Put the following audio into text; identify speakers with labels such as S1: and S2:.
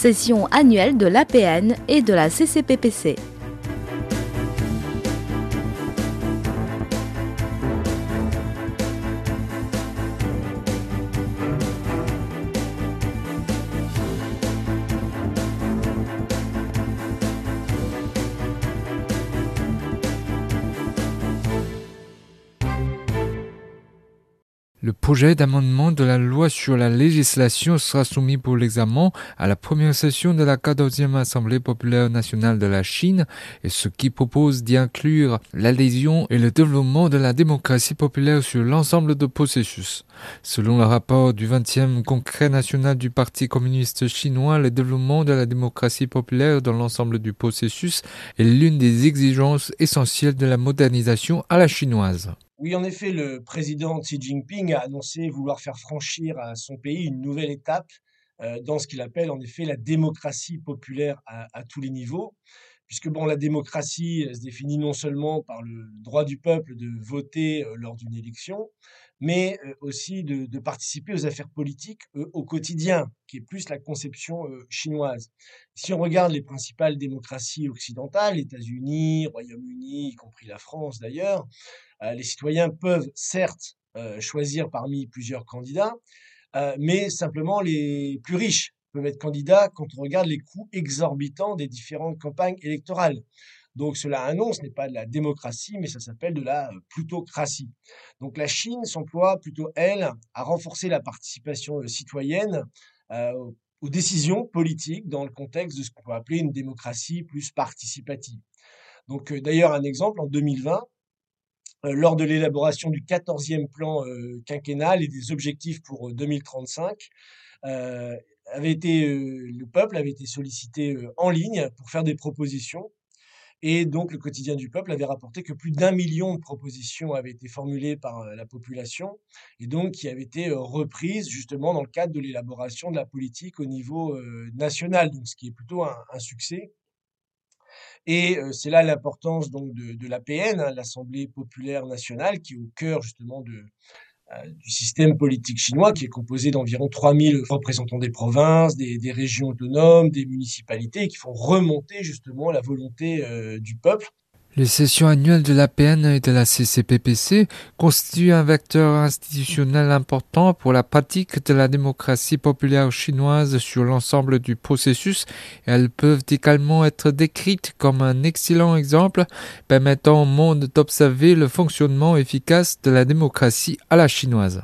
S1: session annuelle de l'APN et de la CCPPC.
S2: Le projet d'amendement de la loi sur la législation sera soumis pour l'examen à la première session de la 14e Assemblée populaire nationale de la Chine et ce qui propose d'y inclure l'adhésion et le développement de la démocratie populaire sur l'ensemble de processus. Selon le rapport du 20e Congrès national du Parti communiste chinois, le développement de la démocratie populaire dans l'ensemble du processus est l'une des exigences essentielles de la modernisation à la chinoise.
S3: Oui, en effet, le président Xi Jinping a annoncé vouloir faire franchir à son pays une nouvelle étape euh, dans ce qu'il appelle en effet la démocratie populaire à, tous les niveaux, puisque bon, la démocratie se définit non seulement par le droit du peuple de voter euh, lors d'une élection, mais euh, aussi de, participer aux affaires politiques au quotidien, qui est plus la conception chinoise. Si on regarde les principales démocraties occidentales, États-Unis, Royaume-Uni, y compris la France d'ailleurs, euh, les citoyens peuvent certes euh, choisir parmi plusieurs candidats, euh, mais simplement les plus riches peuvent être candidats quand on regarde les coûts exorbitants des différentes campagnes électorales. Donc cela annonce, ce n'est pas de la démocratie, mais ça s'appelle de la plutocratie. Donc la Chine s'emploie plutôt, elle, à renforcer la participation citoyenne aux décisions politiques dans le contexte de ce qu'on peut appeler une démocratie plus participative. Donc d'ailleurs, un exemple, en 2020, euh, lors de l'élaboration du 14e plan euh, quinquennal et des objectifs pour 2035, euh, avait été, le peuple avait été sollicité en ligne pour faire des propositions. Et donc, le quotidien du peuple avait rapporté que plus d'un million de propositions avaient été formulées par la population et donc qui avaient été reprises justement dans le cadre de l'élaboration de la politique au niveau national, donc ce qui est plutôt un succès. Et c'est là l'importance donc de, l'APN, hein, l'Assemblée populaire nationale, qui est au cœur justement de, du système politique chinois, qui est composé d'environ 3000 représentants des provinces, des, des, régions autonomes, des municipalités, qui font remonter justement la volonté du peuple.
S2: Les sessions annuelles de l'APN et de la CCPPC constituent un vecteur institutionnel important pour la pratique de la démocratie populaire chinoise sur l'ensemble du processus elles peuvent également être décrites comme un excellent exemple permettant au monde d'observer le fonctionnement efficace de la démocratie à la chinoise.